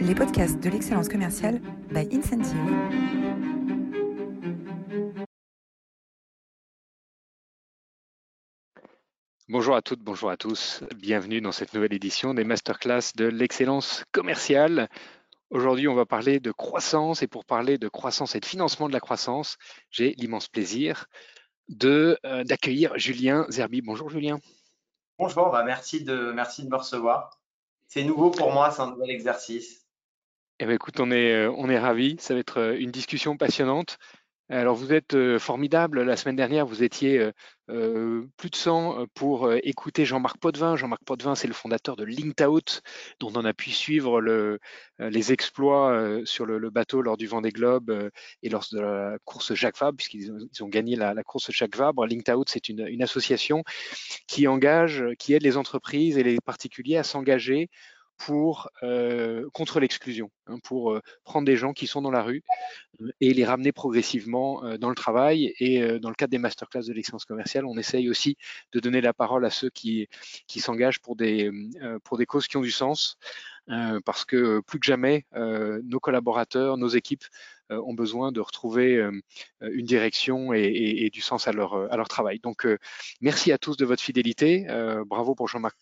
les podcasts de l'excellence commerciale by Incentive. Bonjour à toutes, bonjour à tous. Bienvenue dans cette nouvelle édition des masterclass de l'excellence commerciale. Aujourd'hui, on va parler de croissance et pour parler de croissance et de financement de la croissance, j'ai l'immense plaisir de euh, d'accueillir Julien Zerbi. Bonjour Julien. Bonjour, bah, merci, de, merci de me recevoir. C'est nouveau pour moi, c'est un nouvel exercice. Eh bien, écoute, on est, euh, on est ravis. Ça va être euh, une discussion passionnante. Alors, vous êtes formidable. La semaine dernière, vous étiez plus de 100 pour écouter Jean-Marc Potvin. Jean-Marc Potvin, c'est le fondateur de LinkedOut, dont on a pu suivre le, les exploits sur le, bateau lors du Vendée Globe et lors de la course Jacques Vabre, puisqu'ils ont, gagné la, course Jacques Vabre. LinkedOut, c'est une, une association qui engage, qui aide les entreprises et les particuliers à s'engager pour euh, contre l'exclusion, hein, pour euh, prendre des gens qui sont dans la rue euh, et les ramener progressivement dans le travail. Et dans le cadre des masterclass de l'excellence commerciale, on essaye aussi de donner la parole à ceux qui, qui s'engagent pour des, pour des causes qui ont du sens, parce que plus que jamais, nos collaborateurs, nos équipes euh, ont besoin de retrouver euh, une direction et, du sens à leur, travail. Donc, euh, merci à tous de votre fidélité. bravo pour Jean-Marc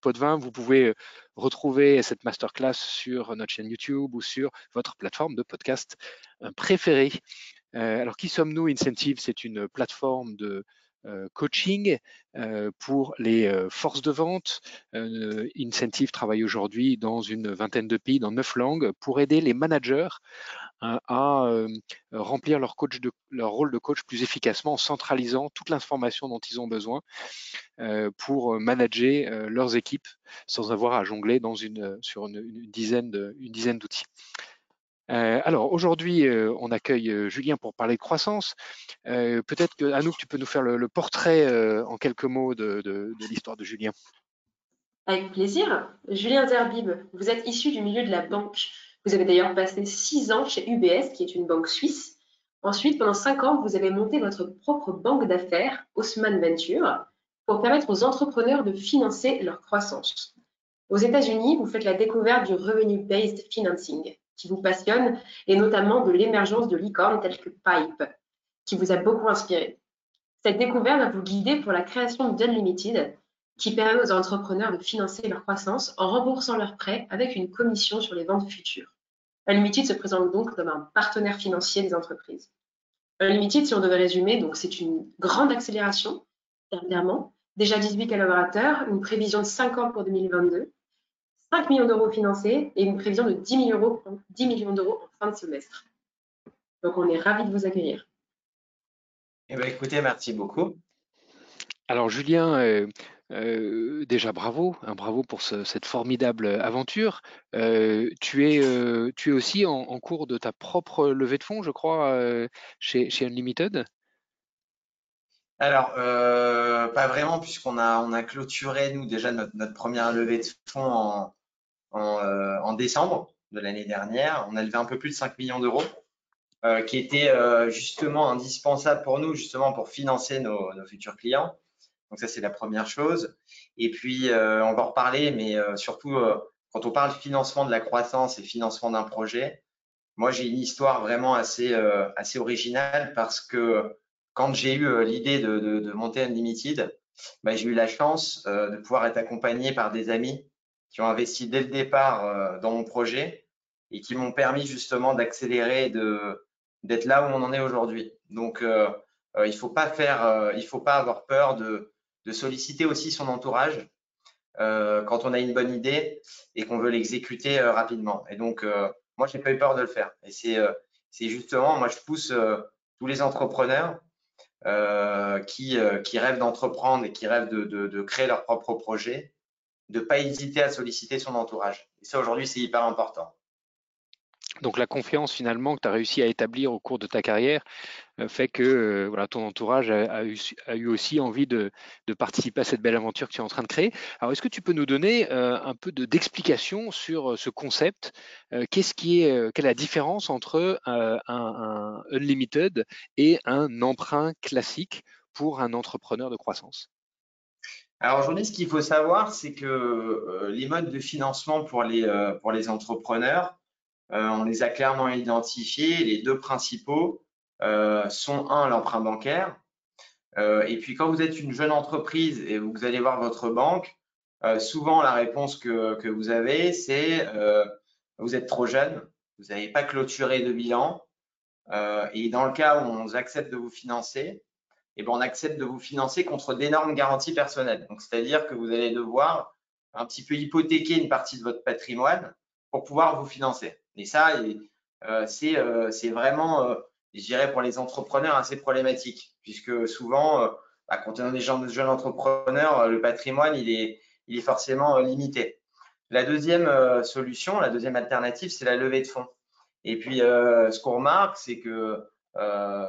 Potvin. Vous pouvez retrouver cette masterclass sur notre chaîne YouTube ou sur votre plateforme de podcast préférée. alors, qui sommes-nous? Incentive, c'est une plateforme de coaching pour les forces de vente. Incentive travaille aujourd'hui dans une vingtaine de pays, dans neuf langues, pour aider les managers à euh, remplir leur, rôle de coach plus efficacement en centralisant toute l'information dont ils ont besoin euh, pour manager euh, leurs équipes sans avoir à jongler sur une, dizaine d'outils. alors aujourd'hui, on accueille Julien pour parler de croissance. Peut-être que Anouk, tu peux nous faire le, portrait en quelques mots de, de l'histoire de Julien. Avec plaisir. Julien Zerbib, vous êtes issu du milieu de la banque. Vous avez d'ailleurs passé six ans chez UBS, qui est une banque suisse. Ensuite, pendant cinq ans, vous avez monté votre propre banque d'affaires, Haussmann Venture, pour permettre aux entrepreneurs de financer leur croissance. Aux États-Unis, vous faites la découverte du revenue-based financing, qui vous passionne, et notamment de l'émergence de licornes telles que Pipe, qui vous a beaucoup inspiré. Cette découverte va vous guider pour la création d'Unlimited, qui permet aux entrepreneurs de financer leur croissance en remboursant leurs prêts avec une commission sur les ventes futures. Unlimited se présente donc comme un partenaire financier des entreprises. Unlimited, si on devait résumer, donc c'est une grande accélération, dernièrement, déjà 18 collaborateurs, une prévision de 5 ans pour 2022, 5 millions d'euros financés et une prévision de 10 millions d'euros 10 millions d'euros en fin de semestre. Donc on est ravis de vous accueillir. Eh bien, écoutez, merci beaucoup. Alors Julien, euh, euh, déjà bravo, hein, bravo pour cette formidable aventure. Euh, tu, es, euh, tu es aussi en, cours de ta propre levée de fonds, je crois, chez, Unlimited? Alors, pas vraiment, puisqu'on a, on a clôturé, nous, déjà notre, première levée de fonds en, décembre de l'année dernière. On a levé un peu plus de 5 millions d'euros, qui était justement indispensable pour nous, justement pour financer nos futurs clients. Donc ça, c'est la première chose. Et puis, euh, on va en reparler, mais euh, surtout, euh, quand on parle financement de la croissance et financement d'un projet, moi, j'ai une histoire vraiment assez, assez originale parce que quand j'ai eu l'idée de, de, de, monter Unlimited, bah, j'ai eu la chance de pouvoir être accompagné par des amis qui ont investi dès le départ dans mon projet et qui m'ont permis justement d'accélérer, d'être là où on en est aujourd'hui. Donc, il faut pas faire, il faut pas avoir peur de, de solliciter aussi son entourage euh, quand on a une bonne idée et qu'on veut l'exécuter euh, rapidement. Et donc, euh, moi, je n'ai pas eu peur de le faire. Et c'est justement, moi, je pousse tous les entrepreneurs qui, qui rêvent d'entreprendre et qui rêvent de, de, créer leur propre projet, de pas hésiter à solliciter son entourage. Et ça, aujourd'hui, c'est hyper important. Donc la confiance finalement que tu as réussi à établir au cours de ta carrière euh, fait que euh, voilà, ton entourage a, eu, aussi envie de, participer à cette belle aventure que tu es en train de créer. Alors est-ce que tu peux nous donner euh, un peu d'explication sur ce concept? Qu'est-ce qui est, Quelle est la différence entre un, unlimited et un emprunt classique pour un entrepreneur de croissance? Alors aujourd'hui, ce qu'il faut savoir, c'est que les modes de financement pour les, pour les entrepreneurs, on les a clairement identifiés. Les deux principaux sont un, l'emprunt bancaire. et puis quand vous êtes une jeune entreprise et vous allez voir votre banque, souvent la réponse que, que vous avez, c'est vous êtes trop jeune, vous n'avez pas clôturé de bilan. Euh, et dans le cas où on accepte de vous financer, eh ben, on accepte de vous financer contre d'énormes garanties personnelles. Donc, c'est-à-dire que vous allez devoir un petit peu hypothéquer une partie de votre patrimoine pour pouvoir vous financer. Et ça, euh, euh, c'est vraiment, je dirais, pour les entrepreneurs assez problématique, puisque souvent, bah, quand des jeunes, entrepreneurs, le patrimoine, il est, il est forcément limité. La deuxième solution, la deuxième alternative, c'est la levée de fonds. Et puis, euh, ce qu'on remarque, c'est que euh,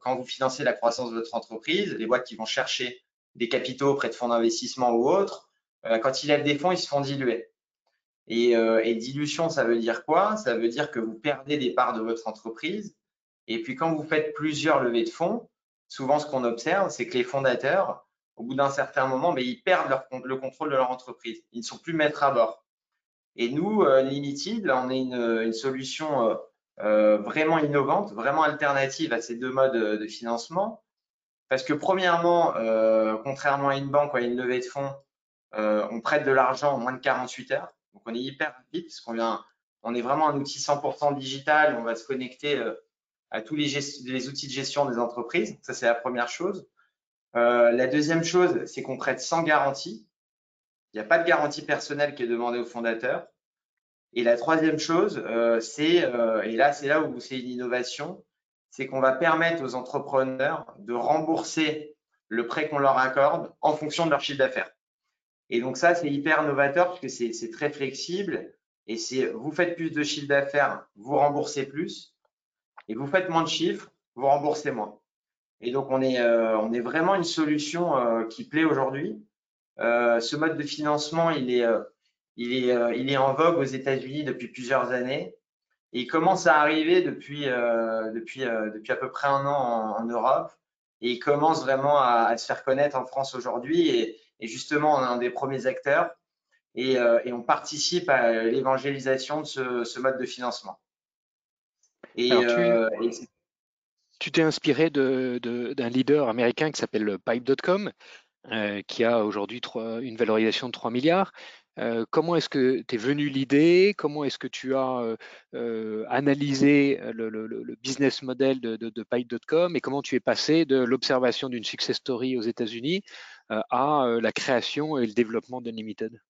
quand vous financez la croissance de votre entreprise, les boîtes qui vont chercher des capitaux auprès de fonds d'investissement ou autres, euh, quand ils lèvent des fonds, ils se font diluer. Et, et, dilution, ça veut dire quoi? Ça veut dire que vous perdez des parts de votre entreprise. Et puis, quand vous faites plusieurs levées de fonds, souvent, ce qu'on observe, c'est que les fondateurs, au bout d'un certain moment, mais ils perdent leur, le contrôle de leur entreprise. Ils ne sont plus maîtres à bord. Et nous, euh, Limited, on est une, solution euh, euh, vraiment innovante, vraiment alternative à ces deux modes de financement. Parce que premièrement, contrairement à une banque ou à une levée de fonds, on prête de l'argent en moins de 48 heures. Donc on est hyper rapide parce vient, on est vraiment un outil 100% digital. On va se connecter à tous les, outils de gestion des entreprises. Ça, c'est la première chose. la deuxième chose, c'est qu'on prête sans garantie. Il n'y a pas de garantie personnelle qui est demandée au fondateur. Et la troisième chose, euh, c'est, euh, et là c'est là où c'est une innovation, c'est qu'on va permettre aux entrepreneurs de rembourser le prêt qu'on leur accorde en fonction de leur chiffre d'affaires. Et donc ça, c'est hyper novateur parce que c'est très flexible. Et c'est vous faites plus de chiffre d'affaires, vous remboursez plus. Et vous faites moins de chiffres, vous remboursez moins. Et donc on est, euh, on est vraiment une solution qui plaît aujourd'hui euh, ce mode de financement, il est, euh, il est, euh, il est en vogue aux États-Unis depuis plusieurs années. Et il commence à arriver depuis, depuis, depuis à peu près un an en, Europe. Et il commence vraiment à, se faire connaître en France aujourd'hui. Et, justement, on est un des premiers acteurs. Et, et on participe à l'évangélisation de ce, ce, mode de financement. Et, tu t'es inspiré d'un de, d'un leader américain qui s'appelle Pipe.com, euh, qui a aujourd'hui une valorisation de 3 milliards. Euh, comment est-ce que tu es venu l'idée? Comment est-ce que tu as euh, analysé le, business model de, de, Pike.com et comment tu es passé de l'observation d'une success story aux États-Unis à la création et le développement d'Unlimited.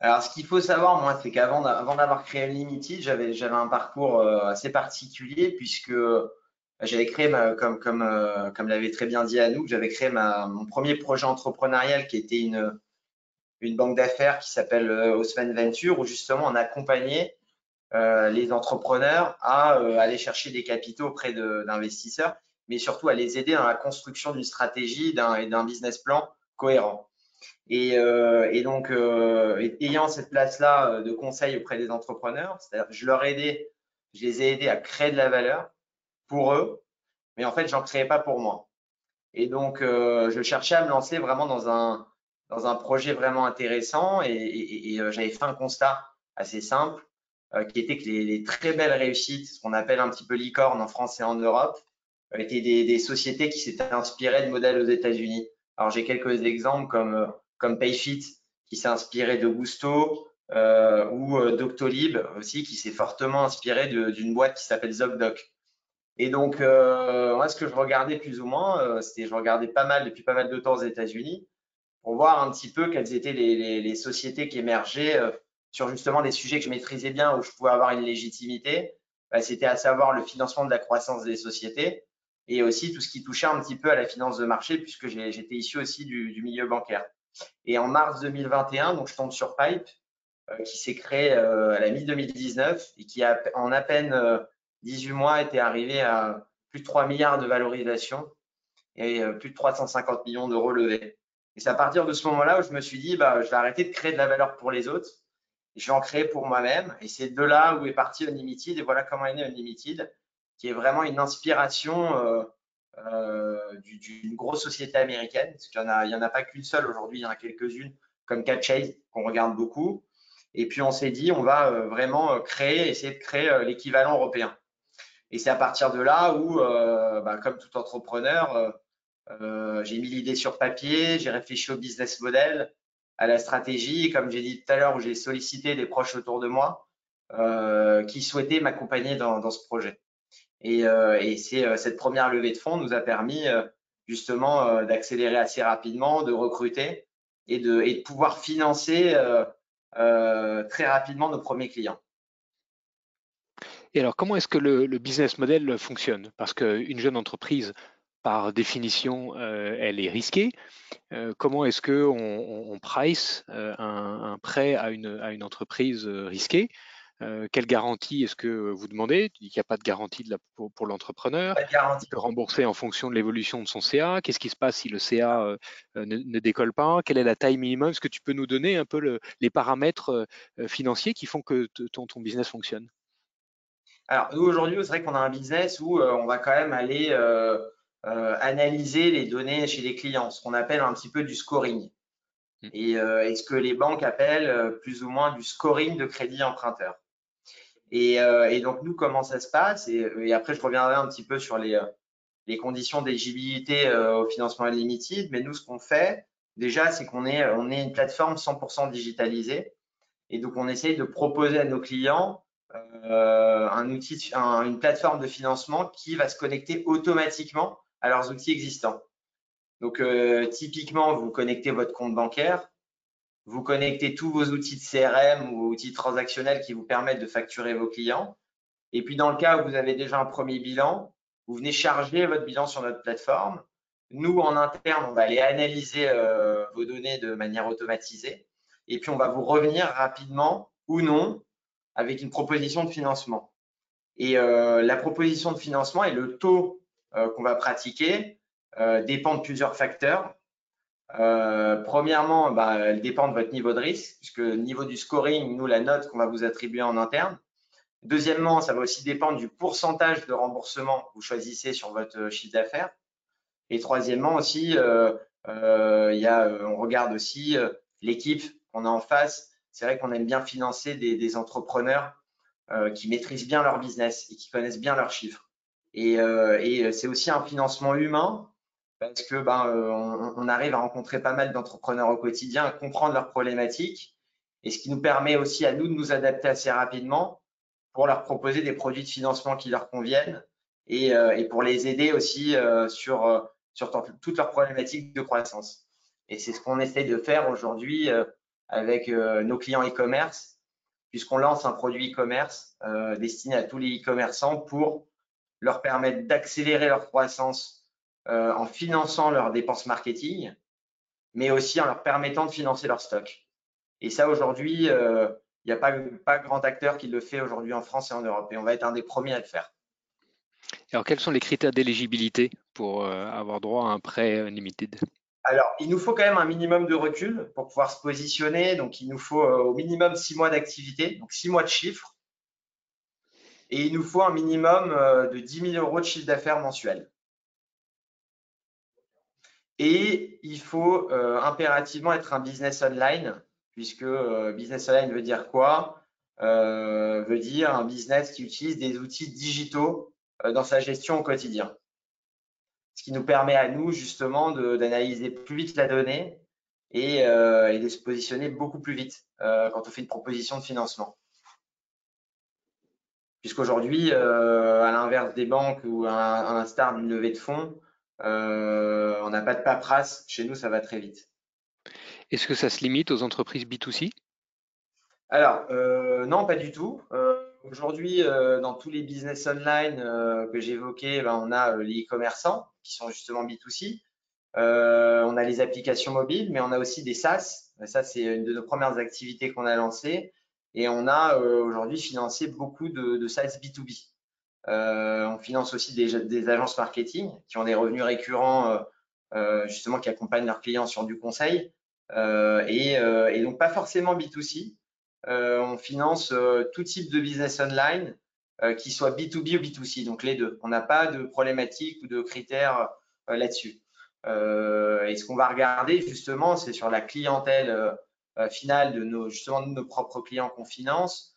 Alors, ce qu'il faut savoir, moi, c'est qu'avant d'avoir créé Unlimited, j'avais un parcours assez particulier puisque j'avais créé, comme, euh, l'avait très bien dit Anouk, j'avais créé mon premier projet entrepreneurial qui était une, banque d'affaires qui s'appelle euh, Osman Venture, où justement on accompagnait euh, les entrepreneurs à euh, aller chercher des capitaux auprès d'investisseurs, mais surtout à les aider dans la construction d'une stratégie et d'un business plan cohérent. Et, et donc, ayant cette place-là de conseil auprès des entrepreneurs, c'est-à-dire je leur ai aidé, je les ai aidés à créer de la valeur, pour eux, mais en fait, j'en créais pas pour moi. Et donc, euh, je cherchais à me lancer vraiment dans un, dans un projet vraiment intéressant et, euh, j'avais fait un constat assez simple euh, qui était que les, très belles réussites, ce qu'on appelle un petit peu licorne en France et en Europe, étaient des, sociétés qui s'étaient inspirées de modèles aux États-Unis. Alors, j'ai quelques exemples comme, comme Payfit qui s'est inspiré de Gusto ou Doctolib aussi qui s'est fortement inspiré d'une boîte qui s'appelle ZocDoc. Et donc, euh, moi, ce que je regardais plus ou moins, euh, c'était je regardais pas mal depuis pas mal de temps aux États-Unis pour voir un petit peu quelles étaient les, sociétés qui émergeaient euh, sur justement des sujets que je maîtrisais bien, où je pouvais avoir une légitimité. Bah, c'était à savoir le financement de la croissance des sociétés et aussi tout ce qui touchait un petit peu à la finance de marché, puisque j'étais issu aussi du, milieu bancaire. Et en mars 2021, donc je tombe sur Pipe, qui s'est créé à la mi-2019 et qui en à peine 18 mois était arrivé à plus de 3 milliards de valorisation et euh, plus de 350 millions d'euros levés. Et c'est à partir de ce moment-là où je me suis dit, bah, je vais arrêter de créer de la valeur pour les autres je vais en créer pour moi-même. Et c'est de là où est parti Unlimited et voilà comment est né Unlimited, qui est vraiment une inspiration euh, d'une grosse société américaine, parce qu'il n'y en, a pas qu'une seule aujourd'hui, il y en a quelques-unes, comme Catchase, qu'on regarde beaucoup. Et puis on s'est dit, on va vraiment créer, essayer de créer l'équivalent européen. Et c'est à partir de là où, bah, comme tout entrepreneur, j'ai mis l'idée sur papier, j'ai réfléchi au business model, à la stratégie, comme j'ai dit tout à l'heure, où j'ai sollicité des proches autour de moi euh, qui souhaitaient m'accompagner dans, ce projet. Et, euh, c'est euh, cette première levée de fonds nous a permis justement d'accélérer assez rapidement, de recruter et de, et pouvoir financer très rapidement nos premiers clients. Et alors, comment est-ce que le, business model fonctionne? Parce qu'une jeune entreprise par définition, euh, elle est risquée. Euh, comment est-ce qu'on on, price euh, un, prêt à une entreprise risquée? Quelle garantie est-ce que vous demandez? Il n'y a pas de garantie de la, pour, l'entrepreneur. Il peut rembourser en fonction de l'évolution de son CA. Qu'est-ce qui se passe si le CA ne, décolle pas? Quelle est la taille minimum? Est-ce que tu peux nous donner un peu les paramètres financiers qui font que ton, ton business fonctionne? Alors, nous, aujourd'hui, c'est vrai qu'on a un business où on va quand même aller euh, analyser les données chez les clients, ce qu'on appelle un petit peu du scoring. Hmm. Et, euh, ce que les banques appellent euh, plus ou moins du scoring de crédit emprunteur. Et, donc, nous, comment ça se passe? Et, après, je reviendrai un petit peu sur les, les conditions d'éligibilité au financement illimité. Mais nous, ce qu'on fait, déjà, c'est qu'on est, on est une plateforme 100% digitalisée. Et donc, on essaye de proposer à nos clients un outil, une plateforme de financement qui va se connecter automatiquement à leurs outils existants. Donc, euh, typiquement, vous connectez votre compte bancaire, vous connectez tous vos outils de CRM ou outils transactionnels qui vous permettent de facturer vos clients. Et puis, dans le cas où vous avez déjà un premier bilan, vous venez charger votre bilan sur notre plateforme. Nous, en interne, on va aller analyser euh, vos données de manière automatisée. Et puis, on va vous revenir rapidement ou non avec une proposition de financement. Et euh, la proposition de financement et le taux euh, qu'on va pratiquer euh, dépend de plusieurs facteurs. Euh, premièrement, bah, elle dépend de votre niveau de risque, puisque niveau du scoring, nous, la note qu'on va vous attribuer en interne. Deuxièmement, ça va aussi dépendre du pourcentage de remboursement que vous choisissez sur votre chiffre d'affaires. Et troisièmement aussi, euh, euh, y a, on regarde aussi l'équipe qu'on a en face. C'est vrai qu'on aime bien financer des, des entrepreneurs qui maîtrisent bien leur business et qui connaissent bien leurs chiffres. Et, euh, et c'est aussi un financement humain parce que ben, euh, on, on, arrive à rencontrer pas mal d'entrepreneurs au quotidien, à comprendre leurs problématiques, et ce qui nous permet aussi à nous de nous adapter assez rapidement pour leur proposer des produits de financement qui leur conviennent et, euh, et pour les aider aussi euh, sur, euh, sur toutes leurs problématiques de croissance. Et c'est ce qu'on essaie de faire aujourd'hui avec nos clients e-commerce, puisqu'on lance un produit e-commerce destiné à tous les e-commerçants pour leur permettre d'accélérer leur croissance euh, en finançant leurs dépenses marketing, mais aussi en leur permettant de financer leur stock. Et ça, aujourd'hui, euh, il n'y a pas, pas grand acteur qui le fait aujourd'hui en France et en Europe. Et on va être un des premiers à le faire. Alors, quels sont les critères d'éligibilité pour euh, avoir droit à un prêt limited alors, il nous faut quand même un minimum de recul pour pouvoir se positionner. Donc, il nous faut au minimum six mois d'activité, donc six mois de chiffres et il nous faut un minimum de 10 000 euros de chiffre d'affaires mensuel. Et il faut euh, impérativement être un business online, puisque euh, business online veut dire quoi? Veut dire un business qui utilise des outils digitaux dans sa gestion au quotidien. Ce qui nous permet à nous justement d'analyser plus vite la donnée et, de se positionner beaucoup plus vite quand on fait une proposition de financement puisqu'aujourd'hui, euh, à l'inverse des banques ou à, l'instar d'une levée de fonds, euh, on n'a pas de paperasse. Chez nous, ça va très vite. Est-ce que ça se limite aux entreprises B2C Alors, euh, non, pas du tout. Aujourd'hui, dans tous les business online que j'évoquais, ben, on a les e-commerçants qui sont justement B2C. on a les applications mobiles, mais on a aussi des SaaS. Ça, c'est une de nos premières activités qu'on a lancées. Et on a euh, aujourd'hui financé beaucoup de, de SaaS B2B. Euh, on finance aussi des, agences marketing qui ont des revenus récurrents, euh, euh justement, qui accompagnent leurs clients sur du conseil. Et, donc, pas forcément B2C. on finance tout type de business online qui soit B2B ou B2C, donc les deux. On n'a pas de problématique ou de critères là-dessus. et ce qu'on va regarder justement, c'est sur la clientèle finale de nos, de nos propres clients qu'on finance.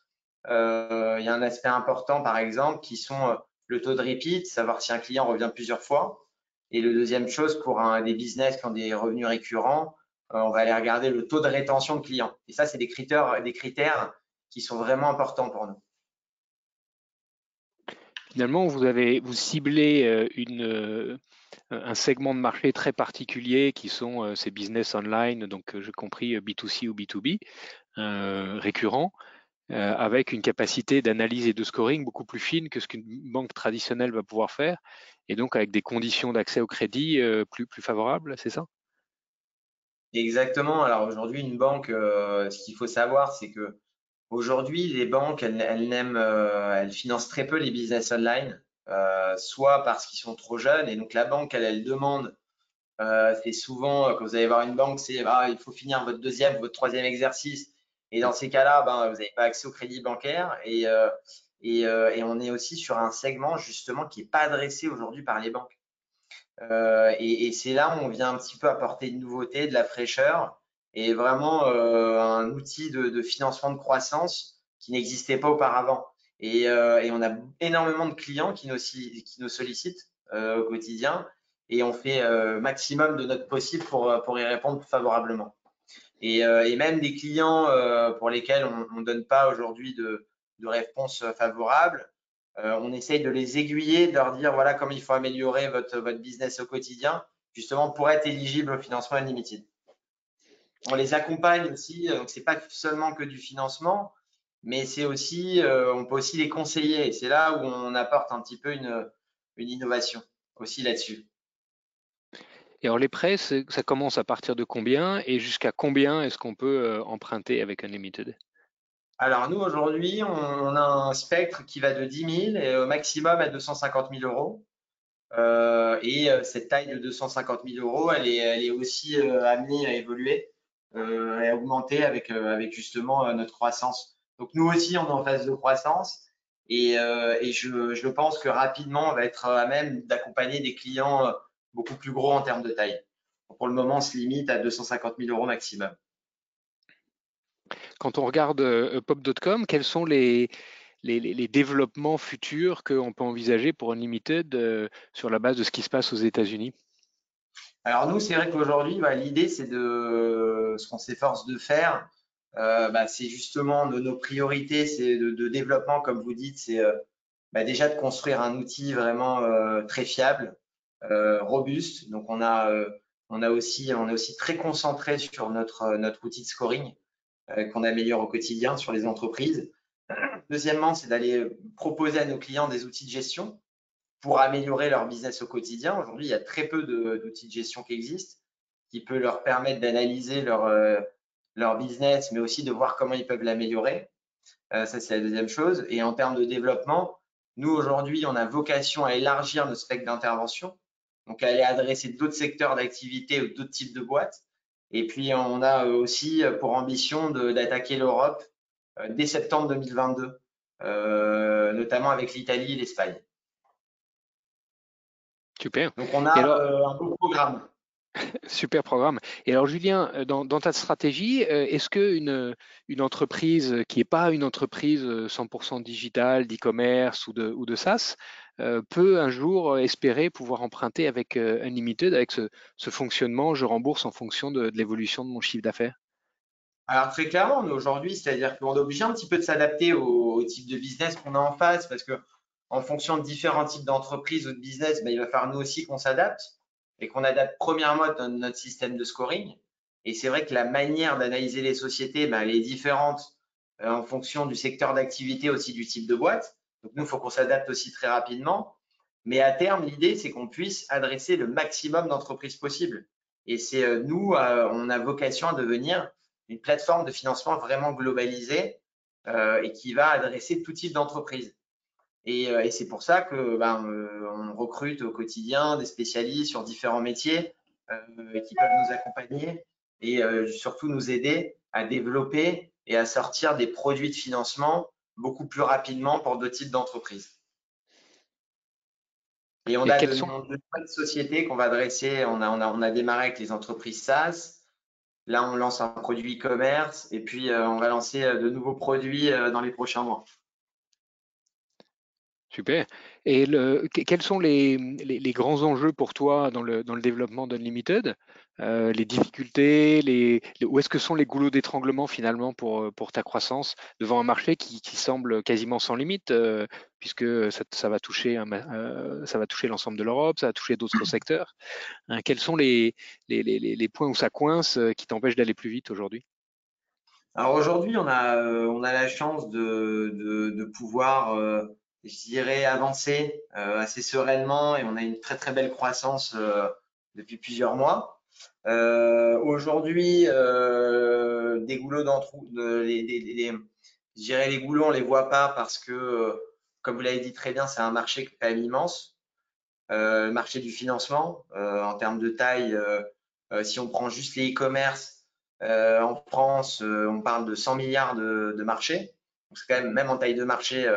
Il y a un aspect important, par exemple, qui sont le taux de repeat, savoir si un client revient plusieurs fois. Et le deuxième chose, pour des business qui ont des revenus récurrents, euh, on va aller regarder le taux de rétention de clients. Et ça, c'est des critères, des critères qui sont vraiment importants pour nous. Finalement, vous avez vous ciblez euh, une, euh, un segment de marché très particulier qui sont ces business online, donc j'ai compris B2C ou B2B, récurrents. Euh, avec une capacité d'analyse et de scoring beaucoup plus fine que ce qu'une banque traditionnelle va pouvoir faire, et donc avec des conditions d'accès au crédit euh, plus, plus favorables, c'est ça? Exactement. Alors aujourd'hui, une banque, euh, ce qu'il faut savoir, c'est que aujourd'hui, les banques, elles, elles, elles financent très peu les business online, soit parce qu'ils sont trop jeunes, et donc la banque, elle, elle demande c'est souvent, quand vous allez voir une banque, c'est ah, il faut finir votre deuxième, votre troisième exercice. Et dans ces cas-là, ben, vous n'avez pas accès au crédit bancaire et, euh, euh, et, on est aussi sur un segment justement qui n'est pas adressé aujourd'hui par les banques. Euh, et, c'est là où on vient un petit peu apporter une nouveauté, de la fraîcheur et vraiment un outil de, financement de croissance qui n'existait pas auparavant. Et, on a énormément de clients qui nous, qui nous sollicitent au quotidien et on fait maximum de notre possible pour, pour y répondre favorablement. Euh, et, même des clients euh, pour lesquels on ne donne pas aujourd'hui de, réponse favorable, euh, on essaye de les aiguiller, de leur dire voilà comment il faut améliorer votre, business au quotidien, justement pour être éligible au financement unlimited. On les accompagne aussi, donc c'est pas seulement que du financement, mais c'est aussi, on peut aussi les conseiller. C'est là où on apporte un petit peu une innovation aussi là-dessus. Et alors les prêts, ça commence à partir de combien et jusqu'à combien est-ce qu'on peut euh, emprunter avec Unlimited? Alors nous aujourd'hui, on, a un spectre qui va de 10 000 et au maximum à 250 000 euros. Euh, et euh, cette taille de 250 000 euros, elle est, aussi amenée à évoluer et à augmenter avec, justement notre croissance. Donc nous aussi, on est en phase de croissance et, je, pense que rapidement, on va être à même d'accompagner des clients beaucoup plus gros en termes de taille. Pour le moment, on se limite à 250 000 euros maximum. Quand on regarde euh, pop.com, quels sont les, les, développements futurs qu'on peut envisager pour Unlimited euh, sur la base de ce qui se passe aux États-Unis? Alors nous, c'est vrai qu'aujourd'hui, bah, l'idée, c'est de ce qu'on s'efforce de faire. Euh, bah, c'est justement de nos priorités, c'est de, développement, comme vous dites, c'est bah, déjà de construire un outil vraiment très fiable, robuste. Donc on a, euh, on a aussi, on est aussi très concentré sur notre, euh, notre outil de scoring qu'on améliore au quotidien sur les entreprises. Deuxièmement, c'est d'aller proposer à nos clients des outils de gestion pour améliorer leur business au quotidien. Aujourd'hui, il y a très peu d'outils de, gestion qui existent, qui peuvent leur permettre d'analyser leur, leur business, mais aussi de voir comment ils peuvent l'améliorer. ça, c'est la deuxième chose. Et en termes de développement, nous, aujourd'hui, on a vocation à élargir notre spectre d'intervention donc aller adresser d'autres secteurs d'activité ou d'autres types de boîtes. Et puis on a euh, aussi euh, pour ambition d'attaquer l'Europe euh, dès septembre 2022, notamment avec l'Italie et l'Espagne. Super. Donc on a un beau programme. Super programme. Et alors, Julien, dans, ta stratégie, est-ce qu'une une entreprise qui n'est pas une entreprise 100% euh, digitale, d'e-commerce ou de, ou de SaaS, peut un jour espérer pouvoir emprunter avec Unlimited, avec ce, fonctionnement, je rembourse en fonction de, l'évolution de mon chiffre d'affaires? Alors très clairement, aujourd'hui, c'est-à-dire qu'on est obligé un petit peu de s'adapter au, type de business qu'on a en face, parce que en fonction de différents types d'entreprises ou de business, ben, il va falloir nous aussi qu'on s'adapte et qu'on adapte premièrement notre système de scoring. Et c'est vrai que la manière d'analyser les sociétés, ben, elle est différente euh, en fonction du secteur d'activité, aussi du type de boîte. Donc nous, il faut qu'on s'adapte aussi très rapidement. Mais à terme, l'idée, c'est qu'on puisse adresser le maximum d'entreprises possibles. Et c'est euh, nous, euh, on a vocation à devenir une plateforme de financement vraiment globalisée et qui va adresser tout type d'entreprise. Euh, et, c'est pour ça que ben, euh, on recrute au quotidien des spécialistes sur différents métiers euh, qui peuvent nous accompagner et surtout nous aider à développer et à sortir des produits de financement beaucoup plus rapidement pour d'autres types d'entreprises. Et on a de, sont... sociétés qu'on va adresser. On a, on, a, on a démarré avec les entreprises SaaS. Là, on lance un produit e-commerce et puis euh, on va lancer euh, de nouveaux produits euh, dans les prochains mois. Super. Et le, quels sont les, les, grands enjeux pour toi dans le, dans le développement d'Unlimited? Euh, Les difficultés, les, où est-ce que sont les goulots d'étranglement finalement pour, pour ta croissance devant un marché qui, qui semble quasiment sans limite, euh, puisque ça, ça, va toucher, euh, ça va toucher l'ensemble de l'Europe, ça va toucher d'autres secteurs. Hein, quels sont les, les, les, points où ça coince qui t'empêchent d'aller plus vite aujourd'hui? Alors aujourd'hui, on a, on a la chance de, de, de pouvoir je dirais, avancer euh, assez sereinement et on a une très très belle croissance euh, depuis plusieurs mois. Euh, Aujourd'hui, des goulots d'entre, les, je dirais les goulots, on les voit pas parce que, comme vous l'avez dit très bien, c'est un marché quand même immense. Euh, marché du financement, en termes de taille, si on prend juste les e-commerce, en France, on parle de 100 milliards de, de marché. C'est quand même, même en taille de marché,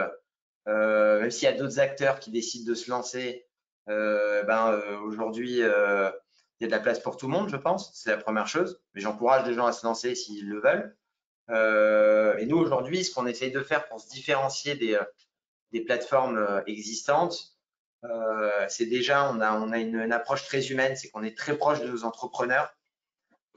euh, même s'il y a d'autres acteurs qui décident de se lancer, euh, ben, euh, aujourd'hui, il y a de la place pour tout le monde, je pense. C'est la première chose. Mais j'encourage les gens à se lancer s'ils le veulent. et nous, aujourd'hui, ce qu'on essaye de faire pour se différencier des, plateformes existantes, c'est déjà, on a, on a une, approche très humaine, c'est qu'on est très proche de nos entrepreneurs.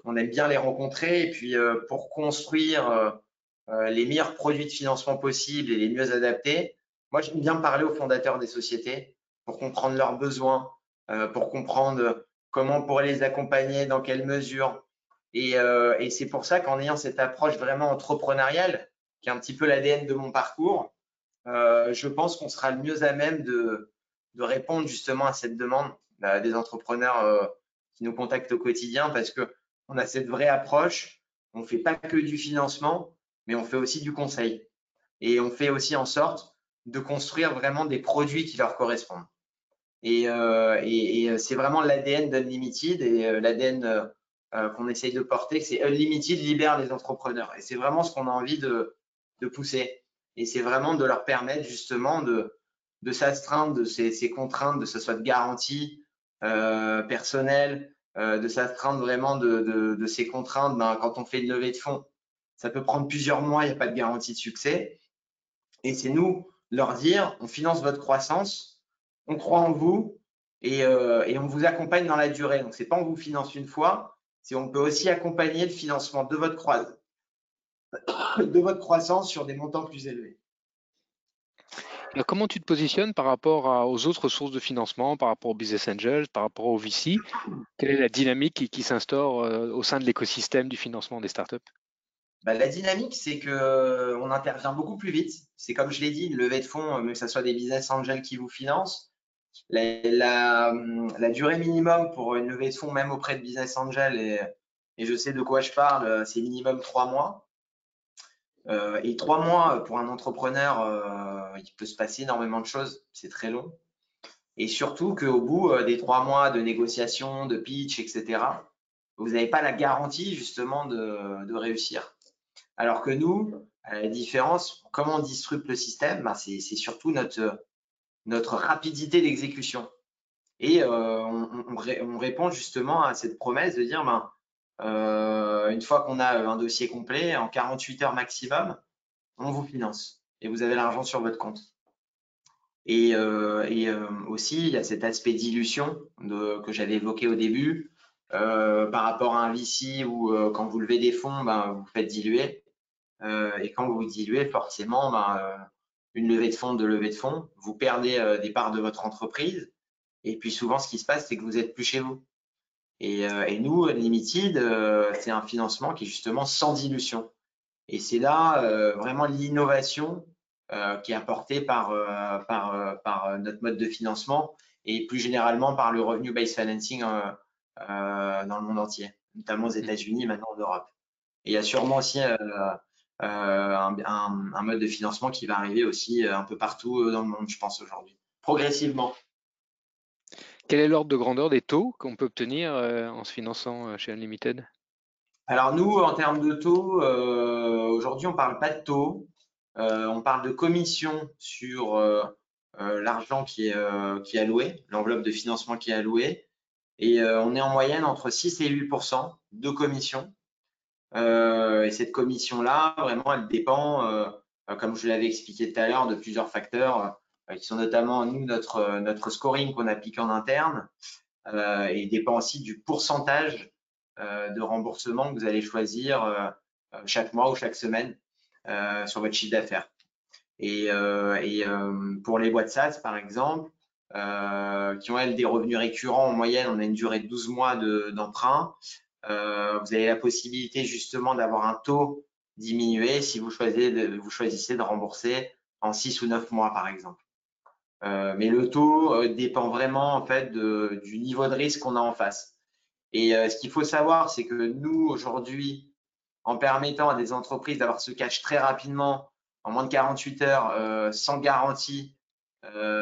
On aime bien les rencontrer et puis pour construire les meilleurs produits de financement possibles et les mieux adaptés, moi, j'aime bien parler aux fondateurs des sociétés pour comprendre leurs besoins, euh, pour comprendre comment on pourrait les accompagner, dans quelle mesure. Et, euh, et c'est pour ça qu'en ayant cette approche vraiment entrepreneuriale, qui est un petit peu l'ADN de mon parcours, euh, je pense qu'on sera le mieux à même de, de répondre justement à cette demande bah, des entrepreneurs euh, qui nous contactent au quotidien parce que on a cette vraie approche. On ne fait pas que du financement, mais on fait aussi du conseil. Et on fait aussi en sorte de construire vraiment des produits qui leur correspondent. Et, euh, et, c'est vraiment l'ADN d'Unlimited et euh, l'ADN euh, qu'on essaye de porter, c'est Unlimited libère les entrepreneurs. Et c'est vraiment ce qu'on a envie de, de pousser. Et c'est vraiment de leur permettre justement de, de s'astreindre de ces, ces, contraintes, de ce soit de garantie euh, personnelle, de s'astreindre vraiment de, de, de, ces contraintes. Ben, quand on fait une levée de fonds, ça peut prendre plusieurs mois, il n'y a pas de garantie de succès. Et c'est nous, leur dire on finance votre croissance, on croit en vous et, euh, et on vous accompagne dans la durée. Donc, c'est pas on vous finance une fois, c'est on peut aussi accompagner le financement de votre, croissance, de votre croissance sur des montants plus élevés. comment tu te positionnes par rapport aux autres sources de financement, par rapport aux business angels, par rapport aux VC Quelle est la dynamique qui, qui s'instaure euh, au sein de l'écosystème du financement des startups? Bah, la dynamique, c'est que euh, on intervient beaucoup plus vite. C'est comme je l'ai dit, une levée de fonds, euh, que ce soit des business angels qui vous financent, la, la, durée minimum pour une levée de fonds, même auprès de business angels, et, et je sais de quoi je parle, euh, c'est minimum trois mois. Euh, et trois mois pour un entrepreneur, euh, il peut se passer énormément de choses. C'est très long. Et surtout qu'au bout des trois mois de négociation, de pitch, etc., vous n'avez pas la garantie justement de, de réussir. Alors que nous, la différence, comment on disrupte le système, bah, c'est surtout notre, notre rapidité d'exécution. Et euh, on, répond justement à cette promesse de dire, ben, euh, une fois qu'on a un dossier complet, en 48 heures maximum, on vous finance et vous avez l'argent sur votre compte. Et, euh, aussi, il y a cet aspect dilution que j'avais évoqué au début, par rapport à un VC où quand vous levez des fonds, ben, vous faites diluer. Euh, et quand vous diluez, forcément, ben, euh, une levée de fonds, de levée de fonds, vous perdez euh, des parts de votre entreprise. Et puis souvent, ce qui se passe, c'est que vous êtes plus chez vous. Et, et nous, Limited, c'est un financement qui est justement sans dilution. Et c'est là vraiment l'innovation qui est apportée par, par, par notre mode de financement et plus généralement par le revenu-based financing dans le monde entier, notamment aux États-Unis, maintenant en Europe. Et il y a sûrement aussi euh, un, mode de financement qui va arriver aussi euh, un peu partout euh, dans le monde, je pense, aujourd'hui, progressivement. Quel est l'ordre de grandeur des taux qu'on peut obtenir en se finançant chez Unlimited? Alors nous, en termes de taux, aujourd'hui, on ne parle pas de taux. on parle de commission sur l'argent qui qui est alloué, l'enveloppe de financement qui est allouée. Et on est en moyenne entre 6 et 8% de commission. Et cette commission-là, vraiment, elle dépend, comme je l'avais expliqué tout à l'heure, de plusieurs facteurs qui sont notamment, nous, notre, notre scoring qu'on applique en interne, euh, et dépend aussi du pourcentage euh, de remboursement que vous allez choisir euh, chaque mois ou chaque semaine sur votre chiffre d'affaires. Et, et pour les boîtes SaaS, par exemple, qui ont elles des revenus récurrents en moyenne, on a une durée de 12 mois d'emprunt. Vous avez la possibilité justement d'avoir un taux diminué si vous choisissez, de, rembourser en 6 ou 9 mois par exemple. Euh, mais le taux euh, dépend vraiment en fait de, du niveau de risque qu'on a en face. Et euh, ce qu'il faut savoir, c'est que nous aujourd'hui, en permettant à des entreprises d'avoir ce cash très rapidement, en moins de 48 heures, sans garantie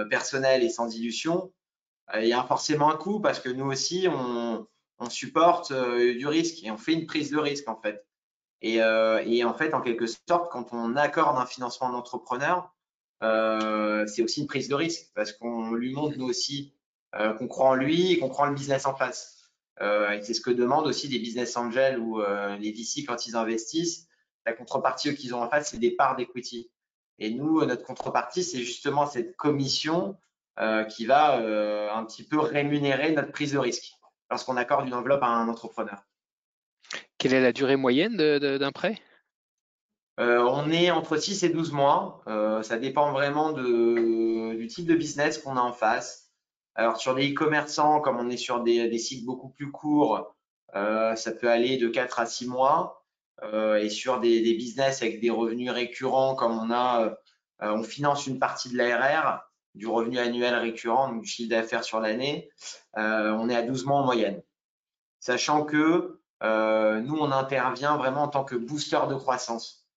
personnelle et sans dilution, il y a forcément un coût parce que nous aussi, on, on supporte du risque et on fait une prise de risque en fait. Et, et, en fait, en quelque sorte, quand on accorde un financement d'entrepreneur, euh, c'est aussi une prise de risque parce qu'on lui montre nous aussi euh, qu'on croit en lui et qu'on croit le business en face. Euh, et c'est ce que demandent aussi des business angels ou les VC quand ils investissent. La contrepartie qu'ils ont en face, c'est des parts d'equity. Et nous, notre contrepartie, c'est justement cette commission qui va un petit peu rémunérer notre prise de risque lorsqu'on accorde une enveloppe à un entrepreneur. Quelle est la durée moyenne d'un prêt? Euh, on est entre 6 et 12 mois. Euh, ça dépend vraiment de, du type de business qu'on a en face. Alors sur des e-commerçants, comme on est sur des, des cycles beaucoup plus courts, euh, ça peut aller de 4 à 6 mois. et sur des, des, business avec des revenus récurrents, comme on a, on finance une partie de l'ARR, du revenu annuel récurrent, donc du chiffre d'affaires sur l'année, on est à 12 mois en moyenne. Sachant que nous, on intervient vraiment en tant que booster de croissance.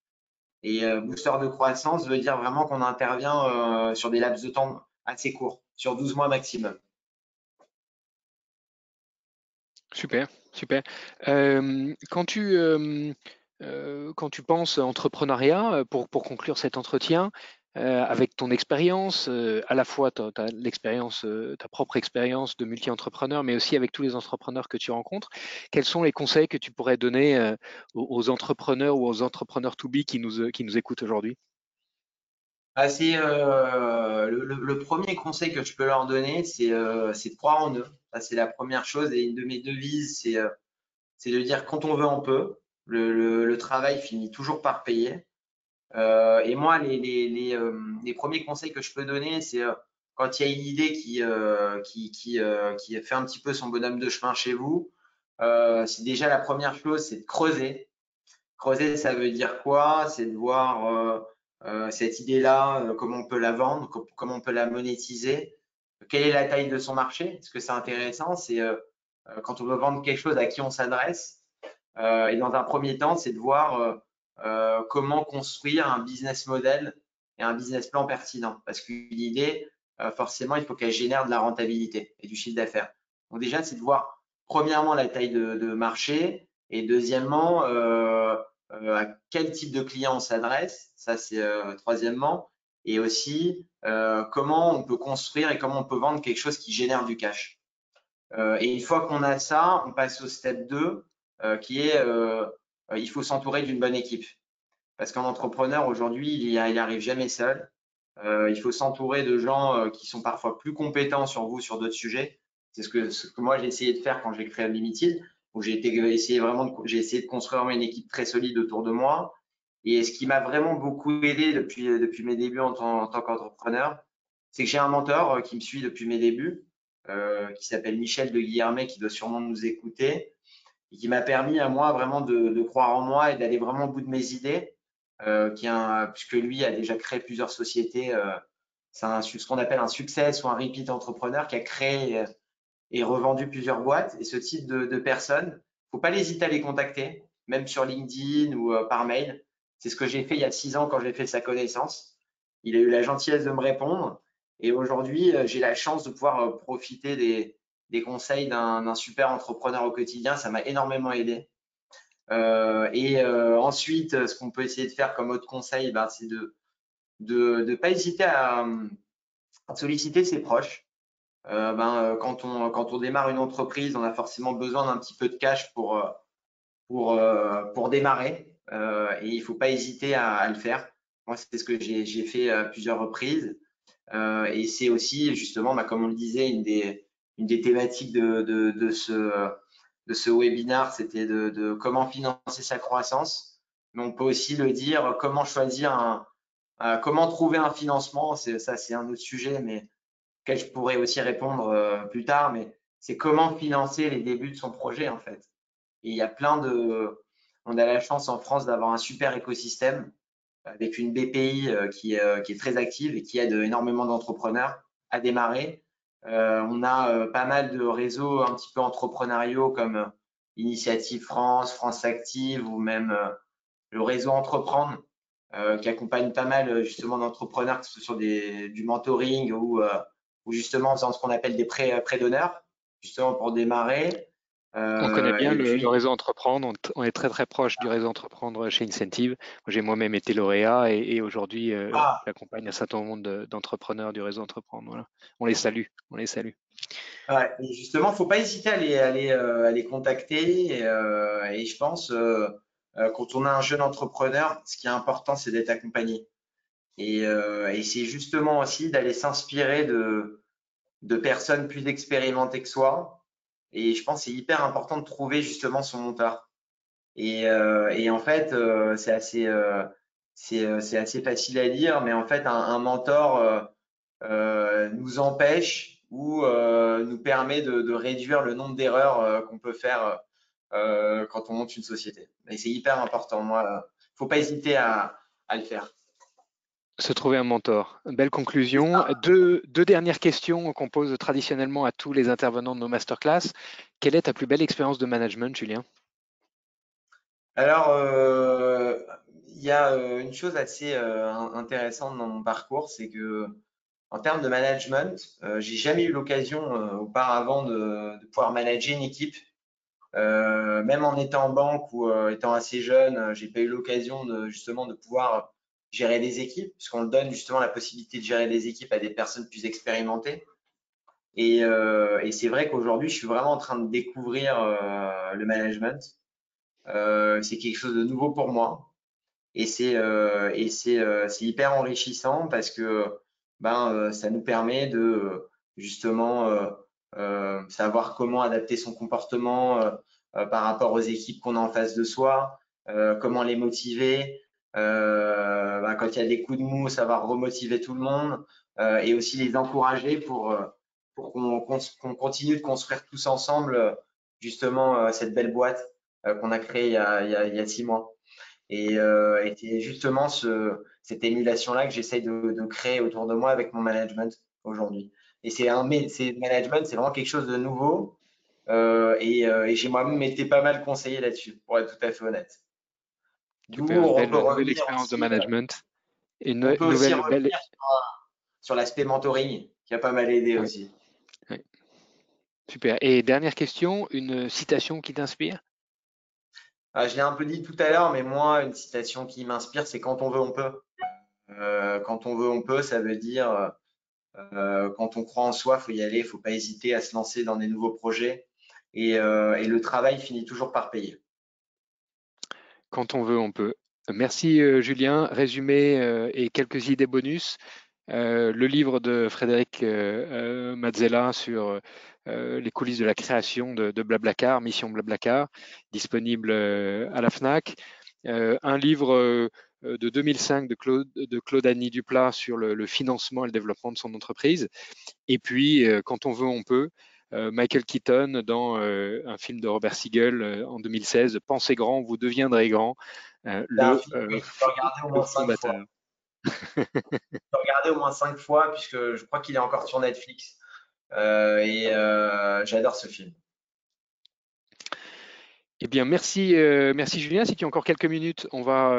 Et euh, booster de croissance veut dire vraiment qu'on intervient euh, sur des laps de temps assez courts, sur 12 mois maximum. Super, super. Euh, quand tu quand tu penses entrepreneuriat, pour, pour conclure cet entretien, euh, avec ton expérience, euh, à la fois euh, ta propre expérience de multi-entrepreneur, mais aussi avec tous les entrepreneurs que tu rencontres, quels sont les conseils que tu pourrais donner aux, entrepreneurs ou aux entrepreneurs to be qui nous, qui nous écoutent aujourd'hui? Ah, c'est, le, premier conseil que je peux leur donner, c'est, c'est de croire en eux. c'est la première chose. Et une de mes devises, c'est, c'est de dire quand on veut, on peut. Le travail finit toujours par payer. Euh, et moi, euh, les, premiers conseils que je peux donner, c'est euh, quand il y a une idée qui, qui, qui, qui, fait un petit peu son bonhomme de chemin chez vous, c'est déjà la première chose, c'est de creuser. Creuser, ça veut dire quoi? C'est de voir cette idée-là, comment on peut la vendre, comment on peut la monétiser, quelle est la taille de son marché? Est-ce que c'est intéressant? C'est quand on veut vendre quelque chose à qui on s'adresse. et dans un premier temps, c'est de voir euh, comment construire un business model et un business plan pertinent. Parce qu'une idée, euh, forcément, il faut qu'elle génère de la rentabilité et du chiffre d'affaires. Donc déjà, c'est de voir premièrement la taille de, marché et deuxièmement euh, à quel type de client on s'adresse. Ça, c'est troisièmement. Et aussi comment on peut construire et comment on peut vendre quelque chose qui génère du cash. et une fois qu'on a ça, on passe au step 2 qui est il faut s'entourer d'une bonne équipe. Parce qu'un entrepreneur, aujourd'hui, il n'arrive jamais seul. Euh, il faut s'entourer de gens euh, qui sont parfois plus compétents sur vous sur d'autres sujets. C'est ce que, moi j'ai essayé de faire quand j'ai créé Unlimited, où j'ai essayé vraiment j'ai essayé de construire une équipe très solide autour de moi. Et ce qui m'a vraiment beaucoup aidé depuis, depuis mes débuts en, tant, qu'entrepreneur, c'est que j'ai un mentor qui me suit depuis mes débuts, qui s'appelle Michel de Guillermet, qui doit sûrement nous écouter, et qui m'a permis à moi vraiment de, croire en moi et d'aller vraiment au bout de mes idées, euh, qui puisque lui a déjà créé plusieurs sociétés. Euh, c'est ce qu'on appelle un succès ou un repeat entrepreneur qui a créé euh, et revendu plusieurs boîtes. Et ce type de, de personnes, faut pas hésiter à les contacter, même sur LinkedIn ou par mail. C'est ce que j'ai fait il y a six ans quand j'ai fait sa connaissance. Il a eu la gentillesse de me répondre. Et aujourd'hui, j'ai la chance de pouvoir profiter des, des conseils d'un super entrepreneur au quotidien. Ça m'a énormément aidé. Euh, et euh, ensuite, ce qu'on peut essayer de faire comme autre conseil, ben, c'est de, ne pas hésiter à, solliciter ses proches. ben, quand, on, démarre une entreprise, on a forcément besoin d'un petit peu de cash pour, démarrer et il ne faut pas hésiter à, le faire. Moi, c'est ce que j'ai fait à plusieurs reprises. et c'est aussi justement, bah, comme on le disait, une des, une des thématiques de, de, de ce, de ce webinaire, c'était de, comment financer sa croissance. Mais on peut aussi le dire, comment choisir un, comment trouver un financement. Ça, c'est un autre sujet, mais auquel je pourrais aussi répondre euh, plus tard. Mais c'est comment financer les débuts de son projet, en fait. Et il y a plein de, on a la chance en France d'avoir un super écosystème avec une BPI euh, euh, qui est très active et qui aide énormément d'entrepreneurs à démarrer. Euh, on a euh, pas mal de réseaux un petit peu entrepreneuriaux comme euh, Initiative France, France Active ou même le réseau Entreprendre qui accompagne pas mal justement d'entrepreneurs, que ce soit sur du mentoring ou, ou justement en faisant ce qu'on appelle des prêts, prêts d'honneur, justement pour démarrer on connaît bien le, réseau Entreprendre, on, est très très proche du réseau Entreprendre chez Incentive. J'ai moi-même été lauréat et, aujourd'hui euh, ah. j'accompagne un certain nombre d'entrepreneurs du réseau Entreprendre. Voilà. On les salue, on les salue. Ouais, justement, il ne faut pas hésiter à les, à les, euh, à les contacter et, euh, et, je pense quand on a un jeune entrepreneur, ce qui est important, c'est d'être accompagné. Et, et c'est justement aussi d'aller s'inspirer de, de personnes plus expérimentées que soi, et je pense que c'est hyper important de trouver justement son monteur. Et, euh, et en fait, euh, c'est assez, euh, c'est assez facile à dire, mais en fait, un, un mentor nous empêche ou nous permet de, de, réduire le nombre d'erreurs qu'on peut faire quand on monte une société. Et c'est hyper important. Moi, faut pas hésiter à, à le faire. Se trouver un mentor. Belle conclusion. Deux, deux, dernières questions qu'on pose traditionnellement à tous les intervenants de nos masterclass. Quelle est ta plus belle expérience de management, Julien? Alors, euh, il y a euh, une chose assez euh, intéressante dans mon parcours, c'est que en termes de management, j'ai jamais eu l'occasion auparavant de, de, pouvoir manager une équipe. même en étant en banque ou étant assez jeune, j'ai pas eu l'occasion de justement de pouvoir gérer des équipes, puisqu'on donne justement la possibilité de gérer des équipes à des personnes plus expérimentées. Et, euh, c'est vrai qu'aujourd'hui, je suis vraiment en train de découvrir euh, le management. Euh, c'est quelque chose de nouveau pour moi. Et c'est hyper enrichissant parce que ben ça nous permet de justement savoir comment adapter son comportement par rapport aux équipes qu'on a en face de soi, comment les motiver, quand il y a des coups de mou, ça va remotiver tout le monde euh, et aussi les encourager pour, euh, pour qu'on continue de construire tous ensemble justement cette belle boîte qu'on a créée il y a, il, y a, il y a, six mois. Et, euh, c'est justement ce, cette émulation-là que j'essaye de, de, créer autour de moi avec mon management aujourd'hui. Et c'est un management, c'est vraiment quelque chose de nouveau. Euh, et, et j'ai moi-même été pas mal conseillé là-dessus, pour être tout à fait honnête. Super, belle, nouvelle expérience de management. Et une, on peut nouvelle, aussi belle... sur, l'aspect mentoring qui a pas mal aidé aussi. Super. Et dernière question, une citation qui t'inspire? Ah, Je l'ai un peu dit tout à l'heure, mais moi, une citation qui m'inspire, c'est quand on veut, on peut. Euh, quand on veut, on peut, ça veut dire euh, quand on croit en soi, il faut y aller, il ne faut pas hésiter à se lancer dans des nouveaux projets. Et, euh, et le travail finit toujours par payer. Quand on veut, on peut. Merci euh, Julien. Résumé euh, et quelques idées bonus. Euh, le livre de Frédéric Mazzella sur les coulisses de la création de, Blablacar, Mission Blablacar, disponible à la FNAC. un livre de 2005 de Claude, de Claude Annie Duplat sur le, financement et le développement de son entreprise. Et puis, quand on veut, on peut. Euh, Michael Keaton dans euh, un film de Robert Siegel euh, en 2016, Pensez grand, vous deviendrez grand. le fondateur. regarder au moins cinq fois puisque je crois qu'il est encore sur Netflix et j'adore ce film. Eh bien, merci, merci Julien. Si tu as encore quelques minutes, on va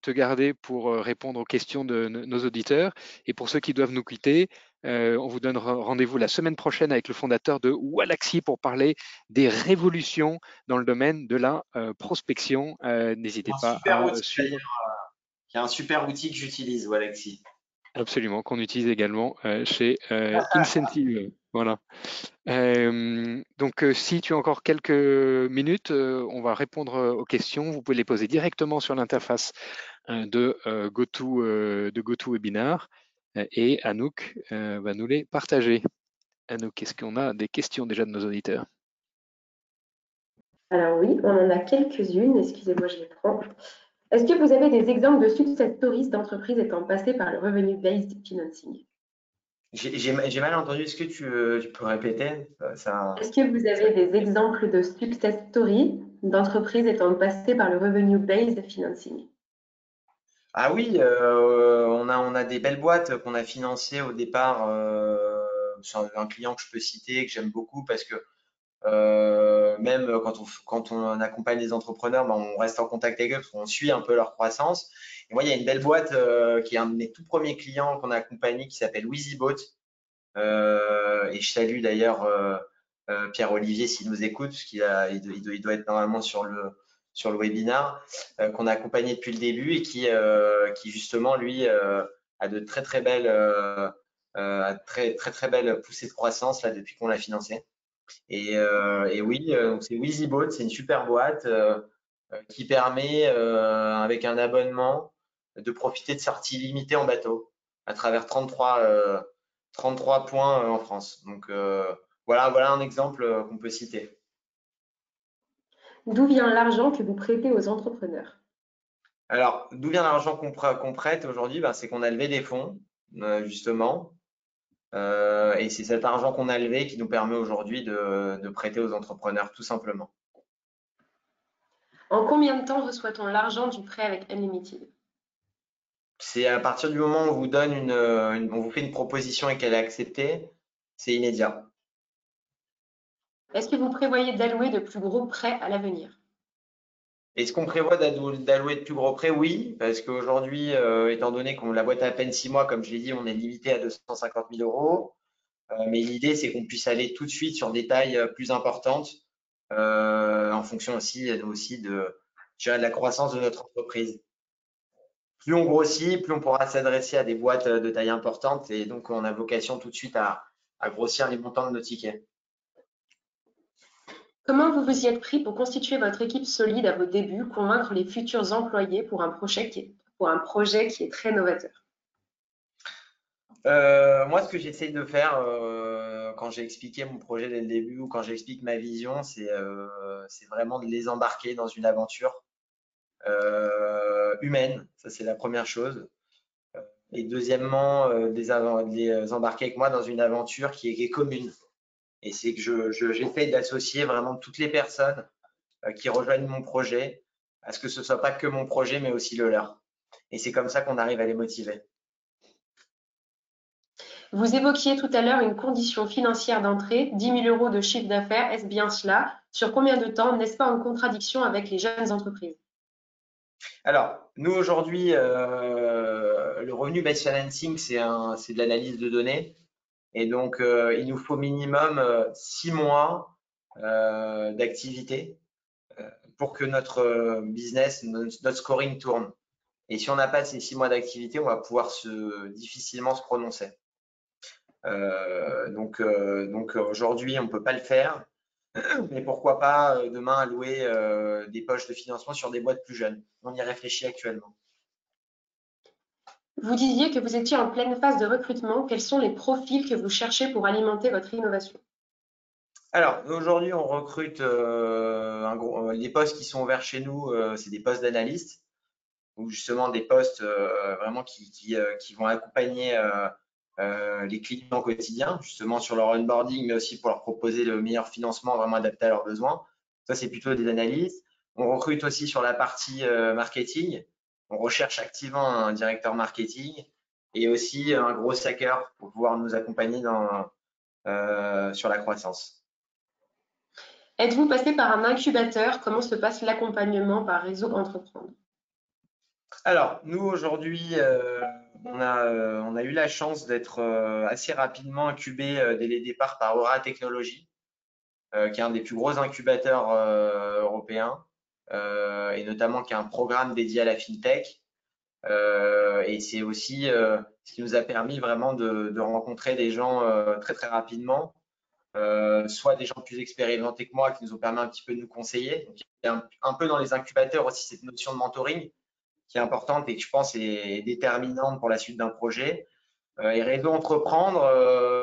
te garder pour répondre aux questions de nos auditeurs. Et pour ceux qui doivent nous quitter, euh, on vous donne rendez-vous la semaine prochaine avec le fondateur de Walaxy pour parler des révolutions dans le domaine de la euh, prospection. Euh, n'hésitez pas à suivre. Il y a un super outil que j'utilise, Walaxy. Absolument, qu'on utilise également chez Incentive. Voilà. donc, si tu as encore quelques minutes, on va répondre aux questions. Vous pouvez les poser directement sur l'interface de GoTo de GoToWebinar et Anouk va nous les partager. Anouk, est-ce qu'on a des questions déjà de nos auditeurs? Alors oui, on en a quelques-unes. Excusez-moi, je les prends. Est-ce que vous avez des exemples de success stories d'entreprises étant passées par le revenu based financing? J'ai mal entendu. Est-ce que tu, peux répéter? Est-ce que vous avez des exemples de success stories d'entreprises étant passées par le revenu based financing? Ah oui, euh, on, a, on a des belles boîtes qu'on a financées au départ. Euh, sur un client que je peux citer, que j'aime beaucoup parce que euh, même quand on, quand on accompagne les entrepreneurs, ben, on reste en contact avec eux parce qu'on suit un peu leur croissance. Et moi, il y a une belle boîte euh, qui est un de mes tout premiers clients qu'on a accompagné qui s'appelle WeezyBoat. Euh, et je salue d'ailleurs Pierre-Olivier s'il nous écoute, parce qu'il il doit, il doit, être normalement sur le, sur le webinar, qu'on a accompagné depuis le début et qui, qui justement, lui, a de très très belles, très, très très belles poussées de croissance là, depuis qu'on l'a financé. Et, euh, et oui, euh, c'est WeezyBoat, c'est une super boîte euh, qui permet, avec un abonnement, de profiter de sorties limitées en bateau à travers 33, 33 points en France. Donc voilà, voilà un exemple qu'on peut citer. D'où vient l'argent que vous prêtez aux entrepreneurs? Alors, d'où vient l'argent qu'on prête aujourd'hui? Ben, C'est qu'on a levé des fonds, justement, euh, et c'est cet argent qu'on a levé qui nous permet aujourd'hui de, prêter aux entrepreneurs, tout simplement. En combien de temps reçoit-on l'argent du prêt avec Unlimited? C'est à partir du moment où on vous donne une, on vous fait une proposition et qu'elle est acceptée, c'est immédiat. Est-ce que vous prévoyez d'allouer de plus gros prêts à l'avenir? Est-ce qu'on prévoit d'allouer de plus gros prêts? Oui, parce qu'aujourd'hui, euh, étant donné qu'on la boîte à peine six mois, comme je l'ai dit, on est limité à 250 000 euros. Euh, mais l'idée, c'est qu'on puisse aller tout de suite sur des tailles euh, plus importantes, en fonction aussi, aussi de, de la croissance de notre entreprise. Plus on grossit, plus on pourra s'adresser à des boîtes de taille importante et donc on a vocation tout de suite à, à grossir les montants de nos tickets. Comment vous vous y êtes pris pour constituer votre équipe solide à vos débuts, convaincre les futurs employés pour un projet qui est, très novateur? Euh, moi, ce que j'essaye de faire euh, quand j'ai expliqué mon projet dès le début ou quand j'explique ma vision, c'est euh, vraiment de les embarquer dans une aventure humaine. Ça, c'est la première chose. Et deuxièmement, les, les embarquer avec moi dans une aventure qui est commune. Et c'est que j'essaie d'associer vraiment toutes les personnes euh, qui rejoignent mon projet à ce que ce ne soit pas que mon projet, mais aussi le leur. Et c'est comme ça qu'on arrive à les motiver. Vous évoquiez tout à l'heure une condition financière d'entrée, 10 000 euros de chiffre d'affaires. Est-ce bien cela? Sur combien de temps N'est-ce pas en contradiction avec les jeunes entreprises? Alors, nous aujourd'hui, euh, le revenu based financing, c'est de l'analyse de données. Et donc, euh, il nous faut minimum euh, six mois euh, d'activité pour que notre business, notre scoring tourne. Et si on n'a pas ces six mois d'activité, on va pouvoir difficilement se prononcer. donc, donc aujourd'hui, on ne peut pas le faire. Mais pourquoi pas demain allouer des poches de financement sur des boîtes plus jeunes On y réfléchit actuellement. Vous disiez que vous étiez en pleine phase de recrutement. Quels sont les profils que vous cherchez pour alimenter votre innovation? Alors, aujourd'hui, on recrute euh, euh, les postes qui sont ouverts chez nous, euh, c'est des postes d'analystes, ou justement des postes vraiment qui, qui, vont accompagner les clients au quotidien, justement sur leur onboarding, mais aussi pour leur proposer le meilleur financement vraiment adapté à leurs besoins. Ça, c'est plutôt des analystes. On recrute aussi sur la partie marketing, on recherche activement un directeur marketing et aussi un gros hacker pour pouvoir nous accompagner dans, euh, sur la croissance. Êtes-vous passé par un incubateur? Comment se passe l'accompagnement par réseau entreprendre? Alors, nous aujourd'hui, euh, on, a, euh, on, a, eu la chance d'être assez rapidement incubé dès les départs par Aura Technologies, qui est un des plus gros incubateurs européens. Euh, et notamment qui a un programme dédié à la fintech. et c'est aussi ce qui nous a permis vraiment de, rencontrer des gens très très rapidement, soit des gens plus expérimentés que moi qui nous ont permis un petit peu de nous conseiller. Donc, a un, peu dans les incubateurs aussi cette notion de mentoring qui est importante et que je pense est déterminante pour la suite d'un projet. et Réseau Entreprendre,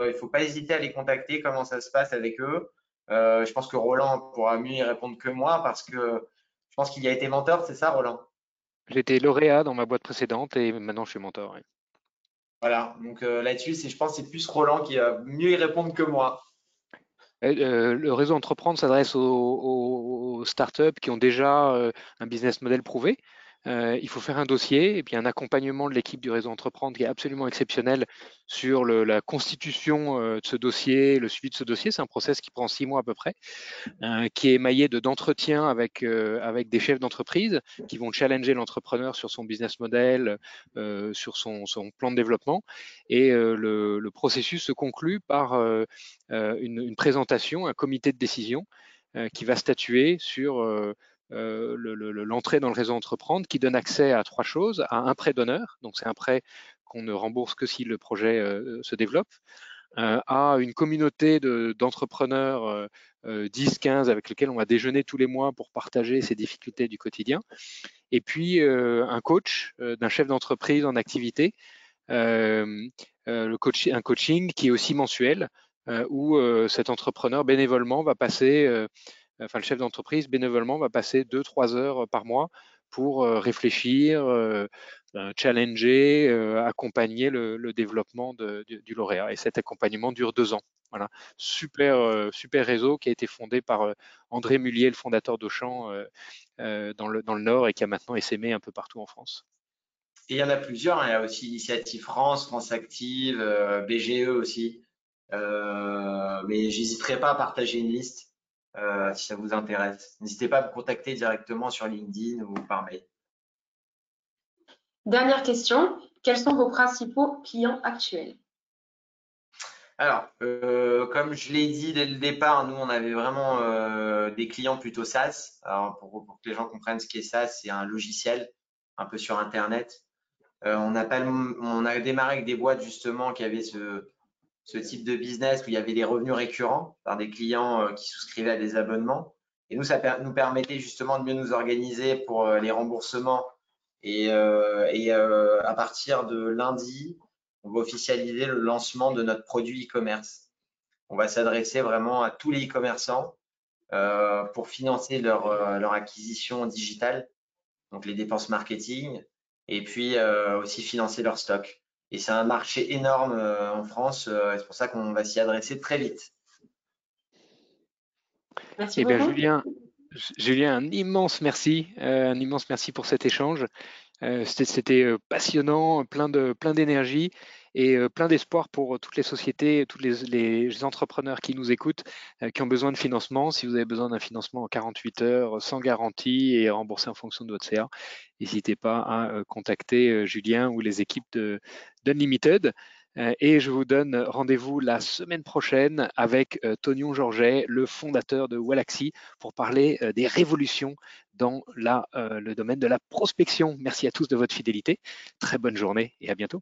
il ne faut pas hésiter à les contacter, comment ça se passe avec eux. Euh, je pense que Roland pourra mieux y répondre que moi parce que pense qu'il y a été mentor, c'est ça, Roland? J'étais lauréat dans ma boîte précédente et maintenant je suis mentor. Voilà, donc euh, là-dessus, je pense que c'est plus Roland qui va mieux y répondre que moi. Euh, le réseau Entreprendre s'adresse aux, startups qui ont déjà un business model prouvé. Euh, il faut faire un dossier et puis un accompagnement de l'équipe du réseau Entreprendre qui est absolument exceptionnel sur la constitution euh, de ce dossier, le suivi de ce dossier. C'est un process qui prend six mois à peu près, euh, qui est émaillé d'entretiens avec, des chefs d'entreprise qui vont challenger l'entrepreneur sur son business model, sur son, plan de développement. Et le, processus se conclut par une, présentation, un comité de décision qui va statuer sur l'entrée dans le réseau Entreprendre qui donne accès à trois choses, à un prêt d'honneur, donc c'est un prêt qu'on ne rembourse que si le projet euh, se développe, euh, à une communauté d'entrepreneurs 10-15 avec lesquels on va déjeuner tous les mois pour partager ses difficultés du quotidien, et puis un coach d'un chef d'entreprise en activité, un coaching qui est aussi mensuel, où cet entrepreneur bénévolement va passer enfin le chef d'entreprise bénévolement va passer 2-3 heures euh, par mois pour euh, réfléchir, euh, challenger, accompagner le, développement du, lauréat. Et cet accompagnement dure deux ans. Voilà, super, super réseau qui a été fondé par André Mullier, le fondateur d'Auchan dans, le, dans le Nord et qui a maintenant essaimé un peu partout en France. Et il y en a plusieurs. Il y a aussi Initiative France, France Active, BGE aussi. mais j'hésiterai pas à partager une liste euh, si ça vous intéresse. N'hésitez pas à me contacter directement sur LinkedIn ou par mail. Dernière question, quels sont vos principaux clients actuels? Alors, euh, comme je l'ai dit dès le départ, nous, on avait vraiment euh, des clients plutôt SaaS. Alors, pour, que les gens comprennent ce qu'est SaaS, c'est un logiciel un peu sur Internet. on, a pas, on a démarré avec des boîtes justement qui avaient ce, ce type de business où il y avait des revenus récurrents par des clients euh, qui souscrivaient à des abonnements. Et nous, ça nous permettait justement de mieux nous organiser pour euh, les remboursements. Et, euh, à partir de lundi, on va officialiser le lancement de notre produit e-commerce. On va s'adresser vraiment à tous les e-commerçants pour financer leur, leur acquisition digitale, donc les dépenses marketing, et puis aussi financer leur stock. Et c'est un marché énorme euh, en France. Euh, c'est pour ça qu'on va s'y adresser très vite. Merci eh bien, Julien, Julien, un immense merci, euh, un immense merci pour cet échange. C'était passionnant, plein de plein d'énergie et plein d'espoir pour toutes les sociétés, tous les, entrepreneurs qui nous écoutent, qui ont besoin de financement. Si vous avez besoin d'un financement en 48 heures, sans garantie et remboursé en fonction de votre CA, n'hésitez pas à contacter Julien ou les équipes de d'Unlimited. Et je vous donne rendez-vous la semaine prochaine avec Tonion Georget, le fondateur de Wallaxy, pour parler des révolutions dans le domaine de la prospection. Merci à tous de votre fidélité. Très bonne journée et à bientôt.